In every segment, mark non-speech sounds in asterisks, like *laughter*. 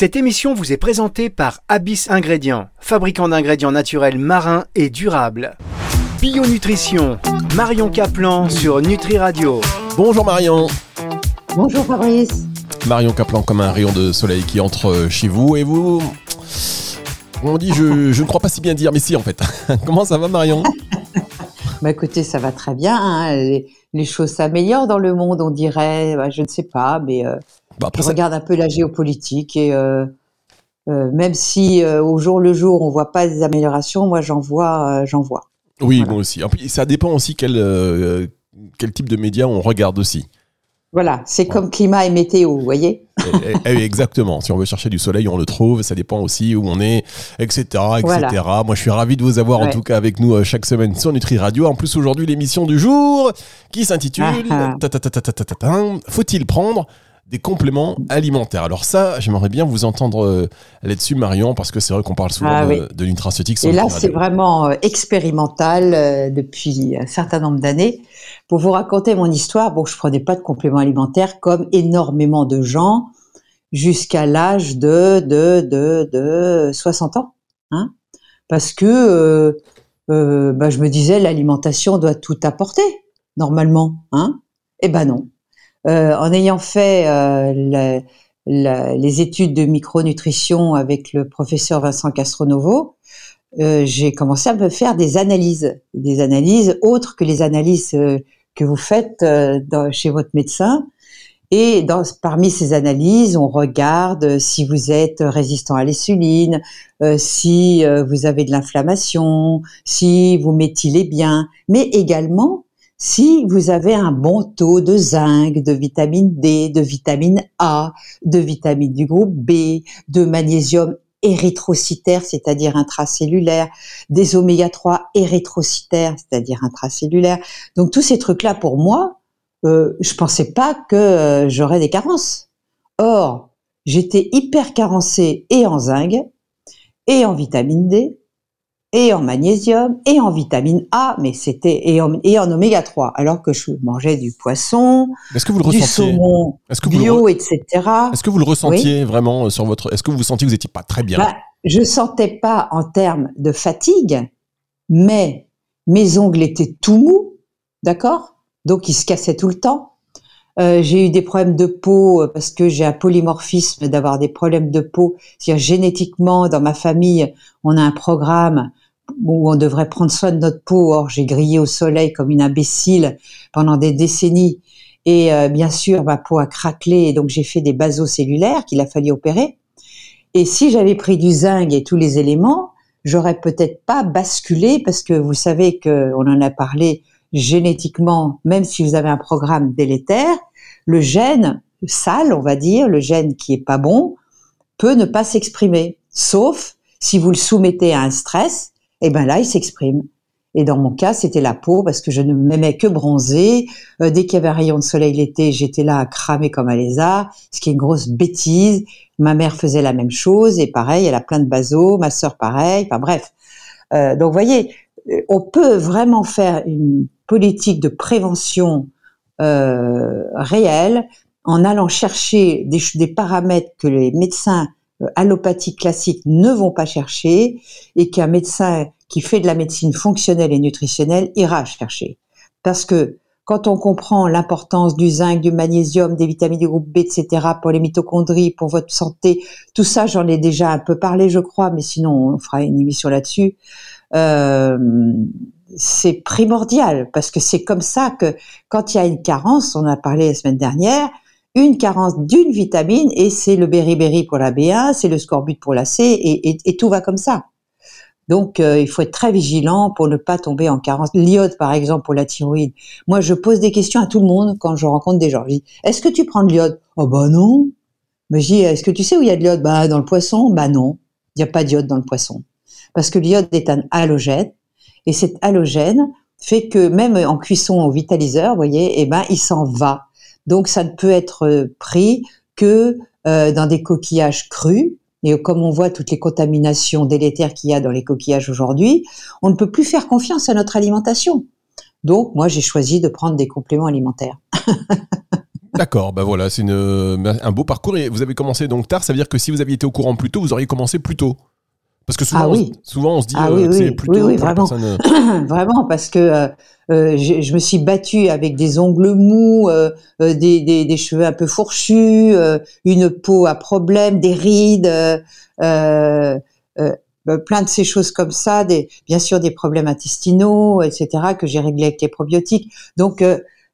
Cette émission vous est présentée par Abyss Ingrédients, fabricant d'ingrédients naturels marins et durables. Bio Nutrition, Marion Caplan sur Nutri Radio. Bonjour Marion. Bonjour Fabrice. Marion Caplan comme un rayon de soleil qui entre chez vous et vous. On dit je, *laughs* je ne crois pas si bien dire, mais si en fait. *laughs* Comment ça va Marion? *laughs* Bah écoutez, ça va très bien. hein. Les, les choses s'améliorent dans le monde, on dirait. Bah, je ne sais pas, mais euh, Bah, après, je ça- regarde un peu la géopolitique et euh, euh, même si euh, au jour le jour on voit pas des améliorations, moi j'en vois, j'en vois. Oui, Voilà. moi aussi. Ça dépend aussi quel, quel type de médias on regarde aussi. Voilà, c'est comme climat et météo, vous voyez eh, eh, eh Exactement. Si on veut chercher du soleil, on le trouve. Ça dépend aussi où on est, etc., etc. Moi, je suis ravi de vous avoir en tout cas avec nous euh, chaque semaine sur Nutri Radio. En plus, aujourd'hui, l'émission du jour qui s'intitule. Faut-il prendre des compléments alimentaires Alors ça, j'aimerais bien vous entendre euh, là-dessus, Marion, parce que c'est vrai qu'on parle souvent Ah de, oui. de nutraceutiques. sur Et là, c'est vraiment euh, expérimental euh, depuis un certain nombre d'années. Pour vous raconter mon histoire, bon, je prenais pas de compléments alimentaires comme énormément de gens jusqu'à l'âge de, de, de, de 60 ans. Hein Parce que bah, je me disais, l'alimentation doit tout apporter, normalement. Hein eh ben non. Euh, en ayant fait euh, les études de micronutrition avec le professeur Vincent Castronovo, euh, j'ai commencé à me faire des analyses, des analyses autres que les analyses que vous faites chez votre médecin. Et parmi ces analyses, on regarde si vous êtes résistant à l'insuline, si vous avez de l'inflammation, si vous méthylez bien, mais également si vous avez un bon taux de zinc, de vitamine D, de vitamine A, de vitamine du groupe B, de magnésium érythrocytaire, c'est-à-dire intracellulaire, des oméga 3 érythrocytaires, c'est-à-dire intracellulaires. Donc tous ces trucs-là, pour moi, euh, je pensais pas que euh, j'aurais des carences. Or, j'étais hyper carencée et en zinc, et en vitamine D, et en magnésium, et en vitamine A, mais c'était et en, et en oméga 3, alors que je mangeais du poisson, Est-ce que vous le du ressentiez saumon que vous le bio, etc. Est-ce que vous le ressentiez vraiment euh, sur votre Est-ce que vous sentiez que vous n'étiez pas très bien? Bah, je sentais pas en termes de fatigue, mais mes ongles étaient tout mous, d'accord? Donc ils se cassaient tout le temps. Euh, j'ai eu des problèmes de peau euh, parce que j'ai un polymorphisme d'avoir des problèmes de peau. C'est-à-dire génétiquement, dans ma famille, on a un programme où on devrait prendre soin de notre peau. Or, j'ai grillé au soleil comme une imbécile pendant des décennies. Et euh, bien sûr, ma peau a craquelé et donc j'ai fait des basocellulaires qu'il a fallu opérer. Et si j'avais pris du zinc et tous les éléments, j'aurais peut-être pas basculé parce que vous savez que on en a parlé génétiquement, même si vous avez un programme délétère, le gène sale, on va dire, le gène qui est pas bon, peut ne pas s'exprimer. Sauf si vous le soumettez à un stress, et ben là, il s'exprime. Et dans mon cas, c'était la peau parce que je ne m'aimais que bronzer. Euh, dès qu'il y avait un rayon de soleil l'été, j'étais là à cramer comme un lézard, ce qui est une grosse bêtise. Ma mère faisait la même chose et pareil, elle a plein de basos, ma sœur pareil. Enfin bref. Euh, donc, vous voyez, euh, on peut vraiment faire une politique de prévention réelle en allant chercher des, des paramètres que les médecins euh, allopathiques classiques ne vont pas chercher et qu'un médecin qui fait de la médecine fonctionnelle et nutritionnelle ira chercher. Parce que quand on comprend l'importance du zinc, du magnésium, des vitamines du groupe B, etc., pour les mitochondries, pour votre santé, tout ça, j'en ai déjà un peu parlé, je crois, mais sinon, on fera une émission là-dessus. Euh, c'est primordial parce que c'est comme ça que quand il y a une carence, on a parlé la semaine dernière, une carence d'une vitamine et c'est le beriberi pour la B1, c'est le scorbut pour la C et tout va comme ça. Donc euh, il faut être très vigilant pour ne pas tomber en carence. L'iode par exemple pour la thyroïde. Moi je pose des questions à tout le monde quand je rencontre des gens. Je dis est-ce que tu prends de l'iode? Oh bah non. Mais je dis est-ce que tu sais où il y a de l'iode? Bah dans le poisson. Bah non, il n'y a pas d'iode dans le poisson parce que l'iode est un halogène et cet halogène fait que même en cuisson au vitaliseur, voyez, eh ben il s'en va. Donc ça ne peut être euh, pris que euh, dans des coquillages crus. Et comme on voit toutes les contaminations délétères qu'il y a dans les coquillages aujourd'hui, on ne peut plus faire confiance à notre alimentation. Donc moi j'ai choisi de prendre des compléments alimentaires. *laughs* D'accord, bah voilà, c'est un beau parcours et vous avez commencé donc tard. Ça veut dire que si vous aviez été au courant plus tôt, vous auriez commencé plus tôt. Parce que souvent, ah oui. on, souvent on se dit ah, euh, oui, c'est plus tôt. Oui, vraiment. *clears throat* vraiment, parce que euh, euh, je, je, me suis battue avec des ongles mous, euh, des, des, des, cheveux un peu fourchus, une peau à problème, des rides, plein de ces choses comme ça, des, bien sûr des problèmes intestinaux, etc., que j'ai réglés avec les probiotiques. Donc,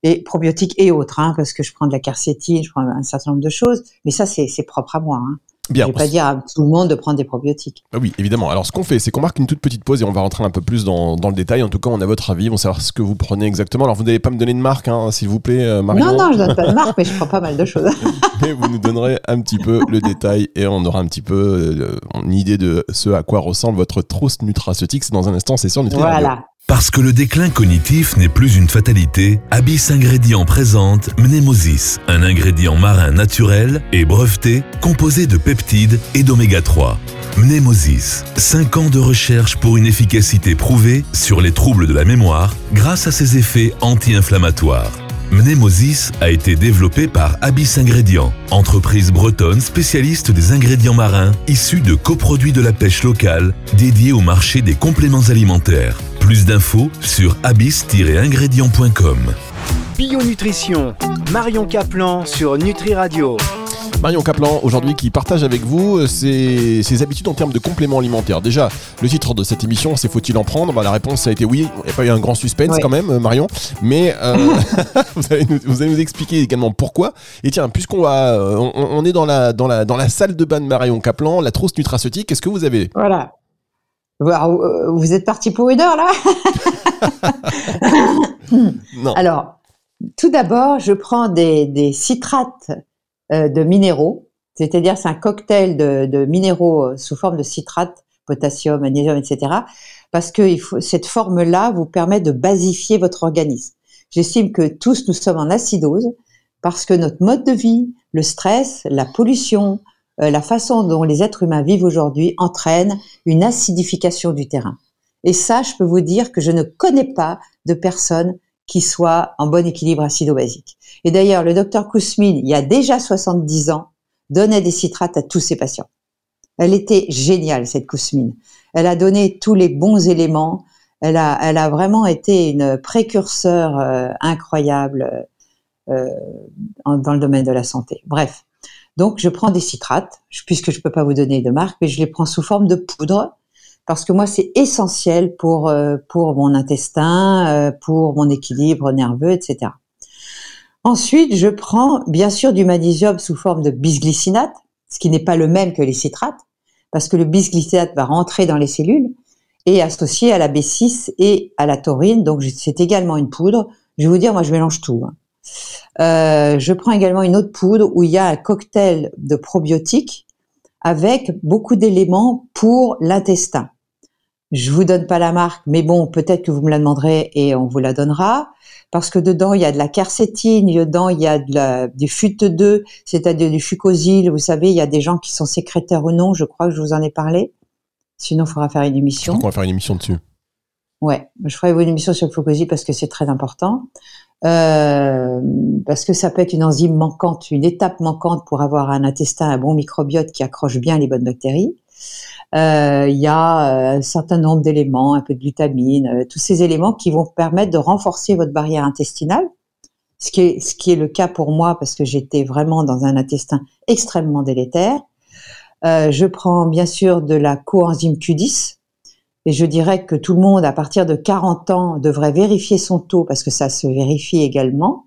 et probiotiques et autres, hein, parce que je prends de la quercétine, je prends un certain nombre de choses, mais ça, c'est propre à moi. Hein. Bien. Je vais pas dire à tout le monde de prendre des probiotiques. Ah oui, évidemment. Alors, ce qu'on fait, c'est qu'on marque une toute petite pause et on va rentrer un peu plus dans, dans, le détail. En tout cas, on a votre avis, on va savoir ce que vous prenez exactement. Alors, vous n'allez pas me donner de marque, hein, s'il vous plaît, euh, Marion. Non, non, je donne pas de *laughs* marque, mais je prends pas mal de choses. *laughs* mais vous nous donnerez un petit peu le détail et on aura un petit peu euh, une idée de ce à quoi ressemble votre trousse nutraceutique. C'est dans un instant, c'est sur Nutri Voilà. Parce que le déclin cognitif n'est plus une fatalité, Abyss Ingrédients présente Mnemosis, un ingrédient marin naturel et breveté composé de peptides et d'oméga 3. Mnemosis, 5 ans de recherche pour une efficacité prouvée sur les troubles de la mémoire grâce à ses effets anti-inflammatoires. Mnemosis a été développé par Abyss Ingrédients, entreprise bretonne spécialiste des ingrédients marins issus de coproduits de la pêche locale dédiés au marché des compléments alimentaires. Plus d'infos sur abyss-ingrédients.com. Bio-nutrition, Marion Caplan sur Nutri Radio. Marion Caplan, aujourd'hui, qui partage avec vous euh, ses, habitudes en termes de compléments alimentaires. Déjà, le titre de cette émission, c'est Faut-il en prendre? Bah, La réponse a été oui. Il n'y a pas eu un grand suspense quand même, euh, Marion. Mais euh, *laughs* vous, allez nous, expliquer également pourquoi. Et tiens, puisqu'on va, on, est dans la, dans, la, dans la salle de bain de Marion Caplan, la trousse nutraceutique, qu'est-ce que vous avez? Voilà. Euh, vous êtes parti pour une heure là *laughs* Alors, tout d'abord, je prends des, citrates euh, de minéraux, c'est-à-dire c'est un cocktail de, minéraux euh, sous forme de citrates, potassium, magnésium, etc. Parce que cette forme-là vous permet de basifier votre organisme. J'estime que tous nous sommes en acidose parce que notre mode de vie, le stress, la pollution, la façon dont les êtres humains vivent aujourd'hui entraîne une acidification du terrain. Et ça, je peux vous dire que je ne connais pas de personne qui soit en bon équilibre acido-basique. Et d'ailleurs, le docteur Kousmine, il y a déjà 70 ans, donnait des citrates à tous ses patients. Elle était géniale, cette Kousmine. Elle a donné tous les bons éléments. Elle a, elle a vraiment été une précurseur euh, incroyable euh, dans le domaine de la santé. Bref, donc, je prends des citrates, puisque je peux pas vous donner de marque, mais je les prends sous forme de poudre, parce que moi, c'est essentiel pour, euh, pour mon intestin, euh, pour mon équilibre nerveux, etc. Ensuite, je prends bien sûr du magnésium sous forme de bisglycinate, ce qui n'est pas le même que les citrates, parce que le bisglycinate va rentrer dans les cellules et associé à la B6 et à la taurine, donc c'est également une poudre. Je vais vous dire, moi, je mélange tout. Hein. Euh, je prends également une autre poudre où il y a un cocktail de probiotiques avec beaucoup d'éléments pour l'intestin. Je vous donne pas la marque, mais bon, peut-être que vous me la demanderez et on vous la donnera. Parce que dedans, il y a de la quercétine, dedans, il y a de la, du FUT2, c'est-à-dire du fucosyl. Vous savez, il y a des gens qui sont sécrétaires ou non, je crois que je vous en ai parlé. Sinon, il faudra faire une émission. On va faire une émission dessus. Ouais, je ferai une émission sur le fucosyl parce que c'est très important. Euh, parce que ça peut être une enzyme manquante, une étape manquante pour avoir un intestin, un bon microbiote qui accroche bien les bonnes bactéries. Euh, il y a euh, un certain nombre d'éléments, un peu de glutamine, tous ces éléments qui vont permettre de renforcer votre barrière intestinale, ce qui est, ce qui est le cas pour moi parce que j'étais vraiment dans un intestin extrêmement délétère. je prends bien sûr de la coenzyme Q10, et je dirais que tout le monde, à partir de 40 ans, devrait vérifier son taux parce que ça se vérifie également.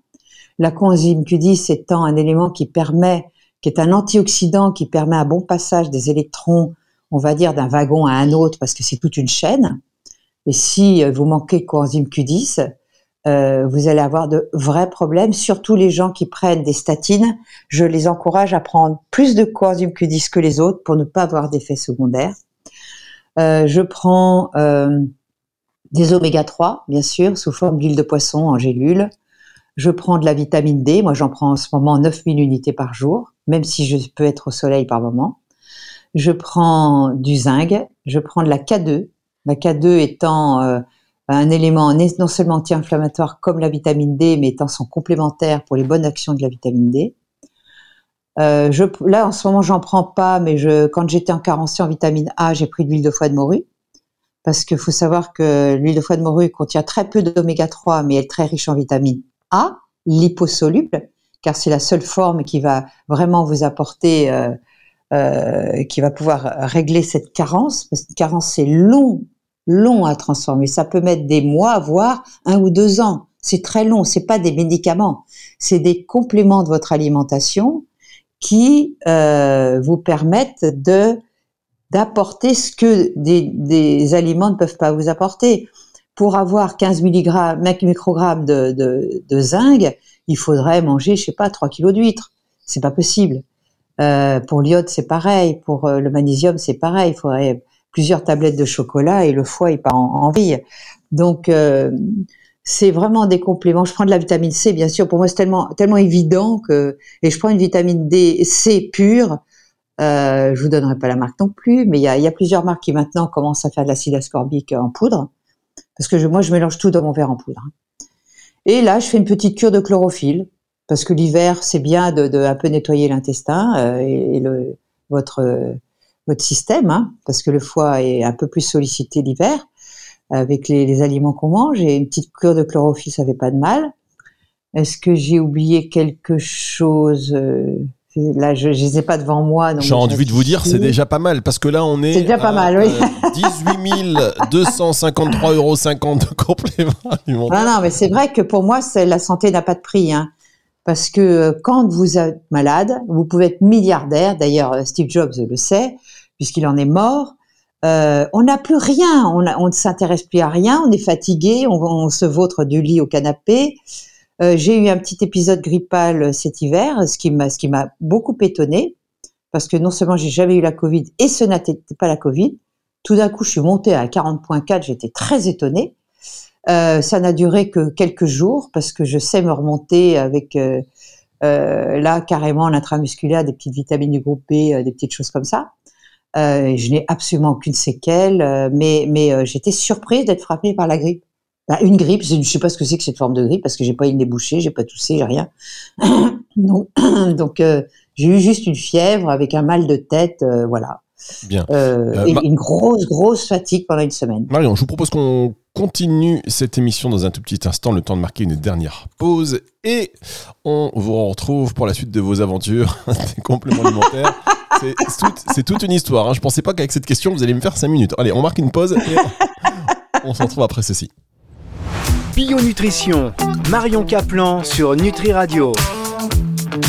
La coenzyme Q10 étant un élément qui permet, qui est un antioxydant qui permet un bon passage des électrons, on va dire, d'un wagon à un autre parce que c'est toute une chaîne. Et si euh, vous manquez coenzyme Q10, euh, vous allez avoir de vrais problèmes, surtout les gens qui prennent des statines. Je les encourage à prendre plus de coenzyme Q10 que les autres pour ne pas avoir d'effets secondaires. Euh, je prends euh, des oméga 3, bien sûr, sous forme d'huile de poisson en gélule. Je prends de la vitamine D. Moi, j'en prends en ce moment 9000 unités par jour, même si je peux être au soleil par moment. Je prends du zinc. Je prends de la K2. La K2 étant euh, un élément non seulement anti-inflammatoire comme la vitamine D, mais étant son complémentaire pour les bonnes actions de la vitamine D. Euh, je, là, en ce moment, j'en prends pas, mais je, quand j'étais en carencé en vitamine A, j'ai pris de l'huile de foie de morue. Parce qu'il faut savoir que l'huile de foie de morue contient très peu d'oméga 3, mais elle est très riche en vitamine A, liposoluble, car c'est la seule forme qui va vraiment vous apporter, euh, euh, qui va pouvoir régler cette carence. Parce qu'une carence, c'est long, long à transformer. Ça peut mettre des mois, voire un ou deux ans. C'est très long. C'est pas des médicaments. C'est des compléments de votre alimentation qui euh, vous permettent de d'apporter ce que des, des, aliments ne peuvent pas vous apporter. Pour avoir 15 mg, microgrammes de, de, de, zinc, il faudrait manger, je sais pas, 3 kilos d'huîtres. C'est pas possible. Euh, pour l'iode, c'est pareil. Pour euh, le magnésium, c'est pareil. Il faudrait plusieurs tablettes de chocolat et le foie, il part en, en vie. Donc, euh, c'est vraiment des compléments. Je prends de la vitamine C, bien sûr. Pour moi, c'est tellement, tellement évident que, et je prends une vitamine D, C pure. Euh, je vous donnerai pas la marque non plus, mais il y a, plusieurs marques qui maintenant commencent à faire de l'acide ascorbique en poudre, parce que moi, je mélange tout dans mon verre en poudre. Et là, je fais une petite cure de chlorophylle, parce que l'hiver, c'est bien de, un peu nettoyer l'intestin euh, et, votre système, hein, parce que le foie est un peu plus sollicité l'hiver avec les, les aliments qu'on mange et une petite cure de chlorophylle, ça fait pas de mal. Est-ce que j'ai oublié quelque chose euh, Là, je ne les ai pas devant moi. J'ai envie de vous dire, c'est déjà pas mal, parce que là, on est. C'est déjà pas mal, oui. 18 253,50 euros de complément alimentaire. Non, non, mais c'est vrai que pour moi, la santé n'a pas de prix. Hein, parce que euh, quand vous êtes malade, vous pouvez être milliardaire. D'ailleurs, Steve Jobs le sait, puisqu'il en est mort. Euh, on n'a plus rien, on, ne s'intéresse plus à rien, on est fatigué, on, se vautre du lit au canapé. Euh, j'ai eu un petit épisode grippal cet hiver, ce qui m'a, ce qui m'a beaucoup étonné, parce que non seulement j'ai jamais eu la Covid et ce n'était pas la Covid. Tout d'un coup, je suis montée à 40.4, j'étais très étonnée. Euh, ça n'a duré que quelques jours parce que je sais me remonter avec euh, là carrément l'intramusculaire, des petites vitamines du groupe B, des petites choses comme ça. Euh, je n'ai absolument aucune séquelle, euh, mais, mais euh, j'étais surprise d'être frappée par la grippe. Bah, une grippe, je ne sais pas ce que c'est que cette forme de grippe parce que j'ai pas une débouchée, j'ai pas toussé, j'ai rien. *coughs* donc, *coughs* donc j'ai eu juste une fièvre avec un mal de tête, voilà. Bien. et une grosse, grosse fatigue pendant une semaine. Marion, je vous propose qu'on continue cette émission dans un tout petit instant, le temps de marquer une dernière pause. Et on vous retrouve pour la suite de vos aventures, *laughs* des compléments alimentaires. *laughs* C'est toute une histoire. Hein. Je pensais pas qu'avec cette question, vous allez me faire 5 minutes. Allez, on marque une pause et on se retrouve après ceci. Bio Nutrition, Marion Caplan sur Nutri Radio.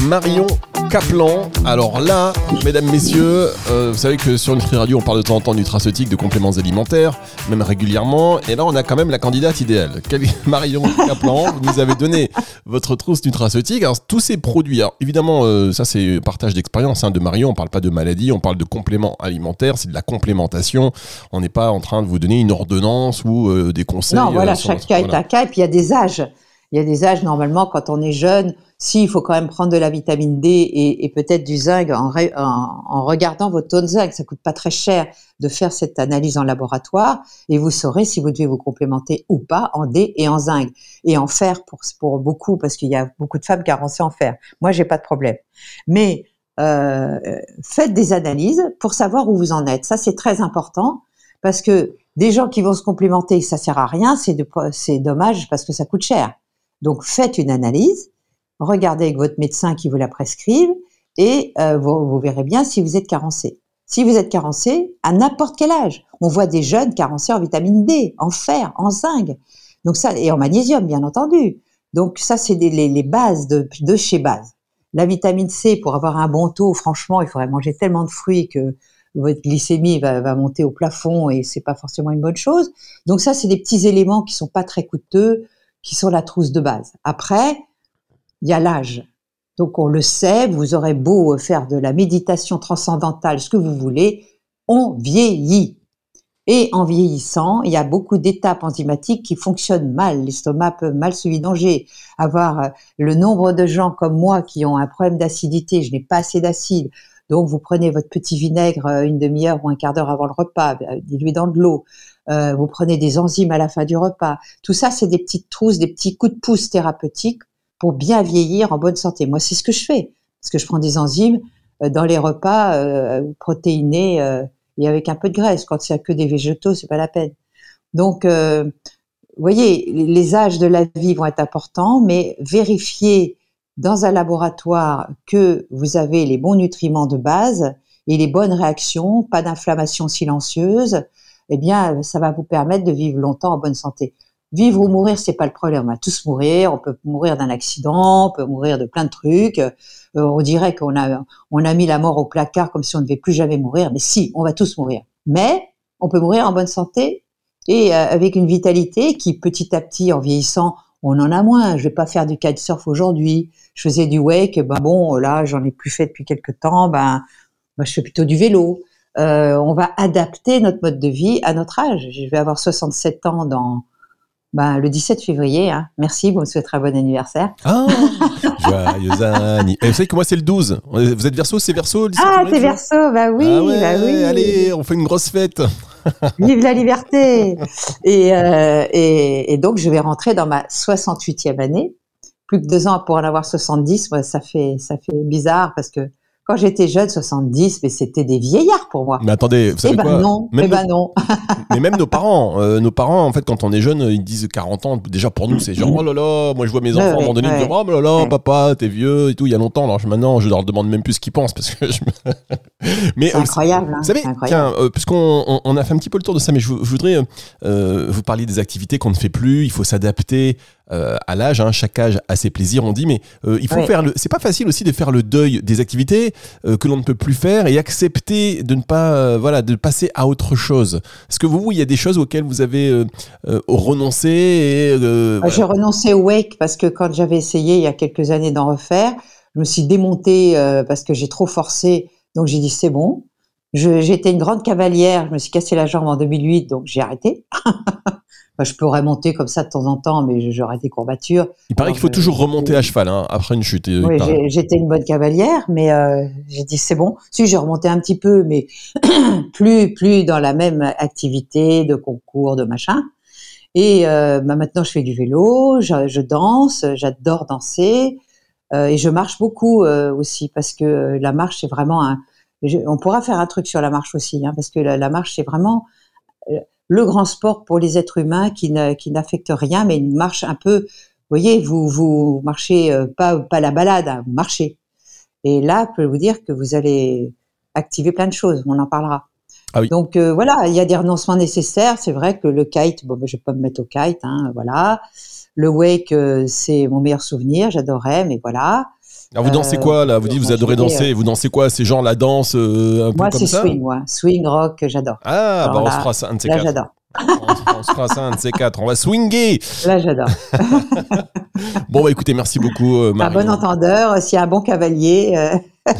Marion Kaplan. Alors là, mesdames, messieurs, euh, vous savez que sur Nutri Radio, on parle de temps en temps de nutraceutique, de compléments alimentaires, même régulièrement. Et là, on a quand même la candidate idéale. *laughs* Marion Kaplan, vous nous avez donné votre trousse nutraceutique. Alors, tous ces produits, alors, évidemment, euh, ça c'est partage d'expérience hein, de Marion. On parle pas de maladie, on parle de compléments alimentaires. C'est de la complémentation. On n'est pas en train de vous donner une ordonnance ou euh, des conseils. Non, voilà, chaque cas est un cas. Et puis, il y a des âges. Il y a des âges, normalement, quand on est jeune, si, il faut quand même prendre de la vitamine D et, peut-être du zinc en, regardant votre taux de zinc. Ça coûte pas très cher de faire cette analyse en laboratoire et vous saurez si vous devez vous complémenter ou pas en D et en zinc et en fer pour, pour beaucoup parce qu'il y a beaucoup de femmes carencées en fer. Moi, j'ai pas de problème. Mais euh, faites des analyses pour savoir où vous en êtes. Ça, c'est très important parce que des gens qui vont se complémenter, ça sert à rien, c'est dommage parce que ça coûte cher. Donc, faites une analyse regardez avec votre médecin qui vous la prescrive et euh, vous, verrez bien si vous êtes carencé. Si vous êtes carencé, à n'importe quel âge, on voit des jeunes carencés en vitamine D, en fer, en zinc, donc ça et en magnésium bien entendu. Donc ça c'est les, les, bases de, de chez base. La vitamine C pour avoir un bon taux, franchement, il faudrait manger tellement de fruits que votre glycémie va, va monter au plafond et c'est pas forcément une bonne chose. Donc ça c'est des petits éléments qui sont pas très coûteux, qui sont la trousse de base. Après, il y a l'âge. Donc on le sait, vous aurez beau faire de la méditation transcendantale, ce que vous voulez, on vieillit. Et en vieillissant, il y a beaucoup d'étapes enzymatiques qui fonctionnent mal. L'estomac peut mal se vidanger. Avoir euh, le nombre de gens comme moi qui ont un problème d'acidité, je n'ai pas assez d'acide. Donc vous prenez votre petit vinaigre euh, une demi-heure ou un quart d'heure avant le repas, euh, dilué dans de l'eau. Euh, vous prenez des enzymes à la fin du repas. Tout ça, c'est des petites trousses, des petits coups de pouce thérapeutiques pour bien vieillir en bonne santé. Moi, c'est ce que je fais, parce que je prends des enzymes euh, dans les repas euh, protéinés euh, et avec un peu de graisse. Quand c'est que des végétaux, c'est pas la peine. Donc, vous voyez, les âges de la vie vont être importants, mais vérifiez dans un laboratoire que vous avez les bons nutriments de base et les bonnes réactions, pas d'inflammation silencieuse, eh bien, ça va vous permettre de vivre longtemps en bonne santé. Vivre ou mourir, c'est pas le problème. On va tous mourir. On peut mourir d'un accident, on peut mourir de plein de trucs. Euh, on dirait qu'on a, on a mis la mort au placard comme si on ne devait plus jamais mourir. Mais si, on va tous mourir. Mais on peut mourir en bonne santé et euh, avec une vitalité qui, petit à petit, en vieillissant, on en a moins. Je vais pas faire du kitesurf aujourd'hui. Je faisais du wake. Ben bon, là, j'en ai plus fait depuis quelques temps. Ben, ben je fais plutôt du vélo. Euh, on va adapter notre mode de vie à notre âge. Je vais avoir 67 ans dans ben, le 17 février. Hein. Merci, vous me souhaiterez un bon anniversaire. Ah, *laughs* joyeux anniversaire. Vous savez que moi, c'est le 12. Vous êtes verso, c'est verso le 17 Ah, vous verso, bah oui, Ah ouais, bah oui. Allez, on fait une grosse fête. *laughs* Vive la liberté et, euh, et, et donc, je vais rentrer dans ma 68e année. Plus que deux ans pour en avoir 70, moi, ça fait, ça fait bizarre parce que quand j'étais jeune, 70, mais c'était des vieillards pour moi. Mais attendez, vous Eh savez ben quoi non, Même eh ben non. *laughs* Mais même nos parents, euh, nos parents, en fait, quand on est jeune, ils disent 40 ans. Déjà pour nous, c'est genre oh là là. Moi, je vois mes enfants à un moment donné, ils ouais. disent oh là là, papa, t'es vieux et tout. Il y a longtemps. Alors je- maintenant, je leur demande même plus ce qu'ils pensent parce que. Je... me- *laughs* *laughs* mais C'est euh, incroyable. Hein, vous savez, euh, puisqu'on on, on a fait un petit peu le tour de ça, mais je, je voudrais euh, euh, vous parler des activités qu'on ne fait plus. Il faut s'adapter euh, à l'âge. Hein, chaque âge a ses plaisirs, on dit, mais euh, il faut Ouais. faire le. C'est pas facile aussi de faire le deuil des activités euh, que l'on ne peut plus faire et accepter de ne pas, euh, voilà, de passer à autre chose. Est-ce que vous, il y a des choses auxquelles vous avez renoncé et euh, J'ai renoncé au wake parce que quand j'avais essayé il y a quelques années d'en refaire, je me suis démontée euh, parce que j'ai trop forcé. Donc j'ai dit c'est bon. J'étais une grande cavalière. Je me suis cassé la jambe en 2008, donc j'ai arrêté. *laughs* Enfin, je pourrais monter comme ça de temps en temps, mais j'aurais des courbatures. il paraît qu'il faut toujours remonter à cheval hein, après une chute. Oui, j'étais une bonne cavalière, mais euh, j'ai dit c'est bon. Si j'ai remonté un petit peu, mais *clears throat* plus plus dans la même activité de concours, de machin. Et euh, bah, maintenant, je fais du vélo, je, je danse, j'adore danser, euh, et je marche beaucoup aussi parce que la marche c'est vraiment un. Je- on pourra faire un truc sur la marche aussi, hein, parce que la, la marche c'est vraiment euh, le grand sport pour les êtres humains qui n'affecte rien, mais une marche un peu. Vous voyez, vous vous marchez euh, pas pas la balade, hein, vous marchez. Et là, je peux vous dire que vous allez activer plein de choses. On en parlera. Ah oui. Donc euh, voilà, il y a des renoncements nécessaires. C'est vrai que le kite, bon, ben, je vais pas me mettre au kite, hein, voilà. Le wake, euh, c'est mon meilleur souvenir. J'adorais, mais voilà. Alors vous dansez Euh, quoi là? Vous dites vous adorez danser. Vous dansez quoi? C'est genre la danse euh, un peu Moi, comme c'est ça? swing, moi. Swing, rock, j'adore. Ah, Alors bah on là- se fera ça un de ces Là, quatre. j'adore. on, on se fera ça un de ces quatre. On va swinger. Là, j'adore. *laughs* Bon bah écoutez, merci beaucoup euh, Un Marion. bon entendeur, s'il y a un bon cavalier. *laughs*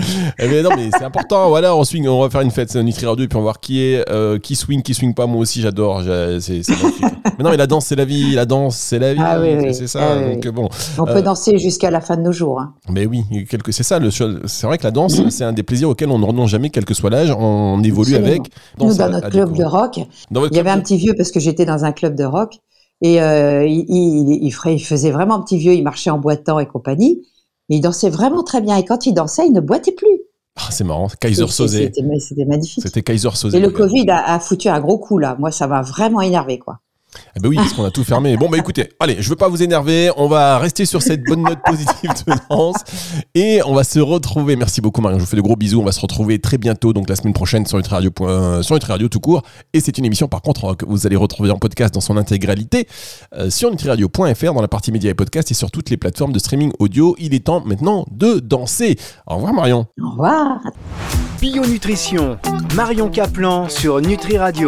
euh, Eh non mais c'est important. Voilà, on swing. On va faire une fête Nutri Radio et puis on va voir qui est euh, qui swing, qui swing pas. Moi aussi, j'adore. C'est *laughs* mais non, mais la danse c'est la vie. La danse c'est la vie. Ah oui, c'est- oui. c'est ça. Ah Donc oui. bon. on peut Euh, danser jusqu'à la fin de nos jours. hein. Mais oui, quelque, c'est ça. le- C'est vrai que la danse, c'est un des plaisirs auxquels on ne renonce jamais, quel que soit l'âge. On évolue Absolument. avec. Nous, à- dans notre à club de rock, il y avait un petit vieux parce que j'étais dans un club de rock et euh, il, il, il ferait- il faisait vraiment un petit vieux, il marchait en boitant et compagnie. Il dansait vraiment très bien. Et quand il dansait, il ne boitait plus. Ah, c'est marrant. Kaiser Soze. C'était magnifique. C'était Kaiser Soze. Et le. Covid a, a foutu un gros coup là. Moi, ça m'a vraiment énervé quoi. Eh ben oui, parce qu'on a tout fermé. Bon, bah écoutez, allez, je veux pas vous énerver. On va rester sur cette bonne note positive de danse. Et on va se retrouver. Merci beaucoup, Marion. Je vous fais de gros bisous. On va se retrouver très bientôt, donc la semaine prochaine, sur Nutri Radio, point- sur Nutri Radio tout court. Et c'est une émission, par contre, que vous allez retrouver en podcast dans son intégralité euh, sur nutriradio.fr, dans la partie médias et podcasts et sur toutes les plateformes de streaming audio. Il est temps maintenant de danser. Au revoir, Marion. Au revoir. Bio Nutrition, Marion Caplan sur Nutri Radio.